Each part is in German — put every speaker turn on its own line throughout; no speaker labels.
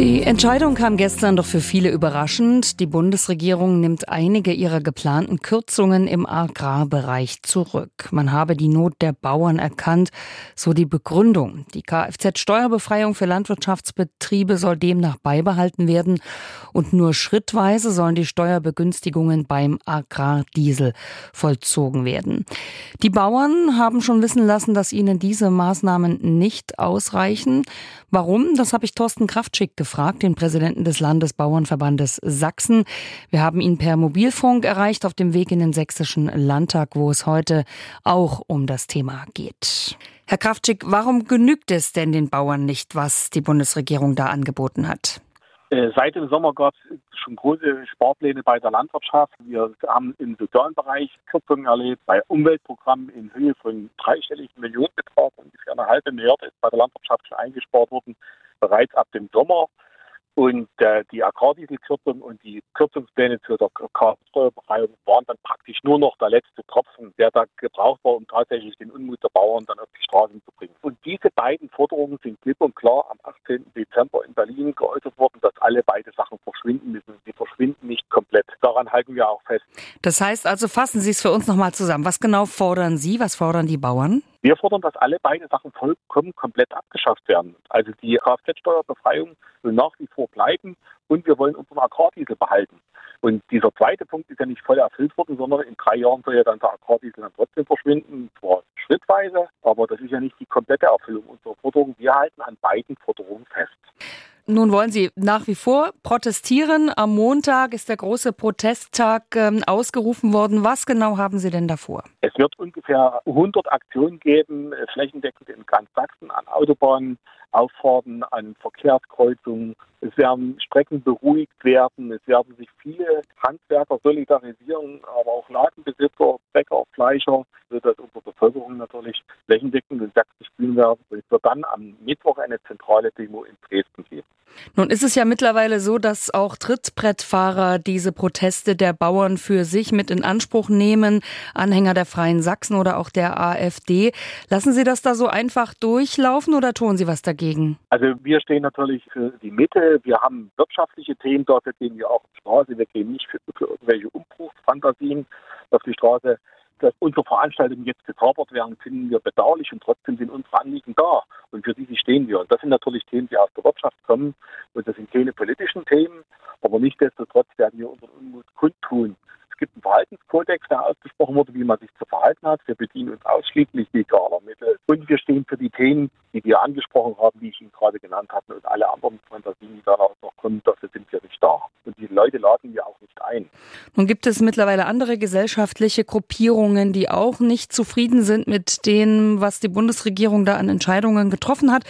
Die Entscheidung kam gestern doch für viele überraschend. Die Bundesregierung nimmt einige ihrer geplanten Kürzungen im Agrarbereich zurück. Man habe die Not der Bauern erkannt, so die Begründung. Die Kfz-Steuerbefreiung für Landwirtschaftsbetriebe soll demnach beibehalten werden und nur schrittweise sollen die Steuerbegünstigungen beim Agrardiesel vollzogen werden. Die Bauern haben schon wissen lassen, dass ihnen diese Maßnahmen nicht ausreichen. Warum? Das habe ich Thorsten Kraftschick gefragt, den Präsidenten des Landesbauernverbandes Sachsen. Wir haben ihn per Mobilfunk erreicht auf dem Weg in den sächsischen Landtag, wo es heute auch um das Thema geht. Herr Kraftschick, warum genügt es denn den Bauern nicht, was die Bundesregierung da angeboten hat?
Äh, seit dem Sommer gab es schon große Sparpläne bei der Landwirtschaft. Wir haben im sozialen Bereich Kürzungen erlebt, bei Umweltprogrammen in Höhe von dreistelligen Millionenbetrag, ungefähr halbe Milliarde ist bei der Landwirtschaft schon eingespart worden, bereits ab dem Sommer. Und äh, die Agrardieselkürzung und die Kürzungspläne zur Kfz-Steuerbefreiung waren dann praktisch nur noch der letzte Tropfen, der da gebraucht war, um tatsächlich den Unmut der Bauern dann auf die Straßen zu bringen. Und diese beiden Forderungen sind klipp und klar am 18. Dezember in Berlin geäußert worden, dass alle beide Sachen verschwinden müssen. Sie verschwinden nicht komplett. Daran halten wir auch fest.
Das heißt also, fassen Sie es für uns nochmal zusammen. Was genau fordern Sie? Was fordern die Bauern?
Wir fordern, dass alle beide Sachen vollkommen komplett abgeschafft werden. Also die Kfz-Steuerbefreiung soll nach wie vor bleiben und wir wollen unseren Agrardiesel behalten. Und dieser zweite Punkt ist ja nicht voll erfüllt worden, sondern in drei Jahren soll ja dann der Agrardiesel dann trotzdem verschwinden, zwar schrittweise, aber das ist ja nicht die komplette Erfüllung unserer Forderung. Wir halten an beiden Forderungen fest.
Nun wollen Sie nach wie vor protestieren. Am Montag ist der große Protesttag ähm, ausgerufen worden. Was genau haben Sie denn davor?
Es wird ungefähr 100 Aktionen geben, äh, flächendeckend in ganz Sachsen an Autobahnen, Auffahrten, an Verkehrskreuzungen. Es werden Strecken beruhigt werden. Es werden sich viele Handwerker solidarisieren, aber auch Ladenbesitzer, Bäcker, Fleischer, sodass unsere Bevölkerung natürlich flächendeckend in Sachsen spielen werden. Und es wird dann am Mittwoch eine zentrale Demo in Dresden geben.
Nun ist es ja mittlerweile so, dass auch Trittbrettfahrer diese Proteste der Bauern für sich mit in Anspruch nehmen, Anhänger der Freien Sachsen oder auch der AfD. Lassen Sie das da so einfach durchlaufen oder tun Sie was dagegen?
Also wir stehen natürlich für die Mitte. Wir haben wirtschaftliche Themen, dafür gehen wir auch auf die Straße. Wir gehen nicht für, für irgendwelche Umbruchsfantasien auf die Straße dass unsere Veranstaltungen jetzt gekapert werden, finden wir bedauerlich und trotzdem sind unsere Anliegen da und für diese stehen wir. Und das sind natürlich Themen, die aus der Wirtschaft kommen und das sind keine politischen Themen, aber nichtsdestotrotz werden wir unseren Unmut kundtun. Es gibt einen Verhaltenskodex, der ausgesprochen wurde, wie man sich zu verhalten hat. Wir bedienen uns ausschließlich legaler Mittel und wir stehen für die Themen, die wir angesprochen haben, wie ich Ihnen gerade genannt hatte und alle anderen Fantasien, die danach noch kommen, dafür sind wir nicht da. Und die Leute laden wir auch ein.
Nun gibt es mittlerweile andere gesellschaftliche Gruppierungen, die auch nicht zufrieden sind mit dem, was die Bundesregierung da an Entscheidungen getroffen hat.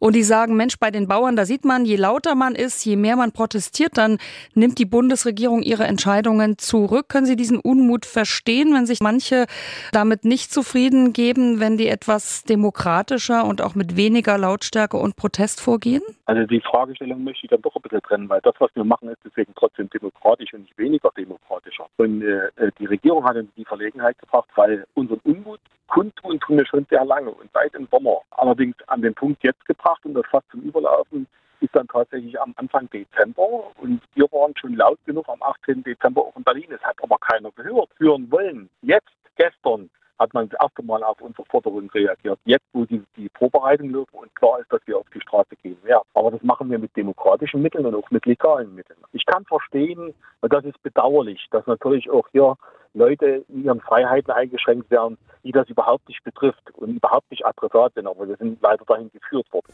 Und die sagen, Mensch, bei den Bauern, da sieht man, je lauter man ist, je mehr man protestiert, dann nimmt die Bundesregierung ihre Entscheidungen zurück. Können Sie diesen Unmut verstehen, wenn sich manche damit nicht zufrieden geben, wenn die etwas demokratischer und auch mit weniger Lautstärke und Protest vorgehen?
Also die Fragestellung möchte ich dann doch ein bisschen trennen, weil das, was wir machen, ist deswegen trotzdem demokratisch und nicht weniger demokratischer. Und äh, die Regierung hat uns die Verlegenheit gebracht, weil unseren Unmut kundtun tun wir schon sehr lange und seit dem Sommer. Allerdings an den Punkt jetzt gebracht und das fast zum Überlaufen ist dann tatsächlich am Anfang Dezember und wir waren schon laut genug am 18. Dezember auch in Berlin. Es hat aber keiner gehört, hören wollen. Jetzt, gestern, hat man das erste Mal auf unsere Forderung reagiert. Jetzt, wo die, die Vorbereitung läuft und klar ist, dass wir auf die Straße gehen werden. Aber das machen wir mit demokratischen Mitteln und auch mit legalen Mitteln. Ich kann verstehen, und das ist bedauerlich, dass natürlich auch hier Leute in ihren Freiheiten eingeschränkt werden, die das überhaupt nicht betrifft und überhaupt nicht adressat sind. Aber wir sind leider dahin geführt worden.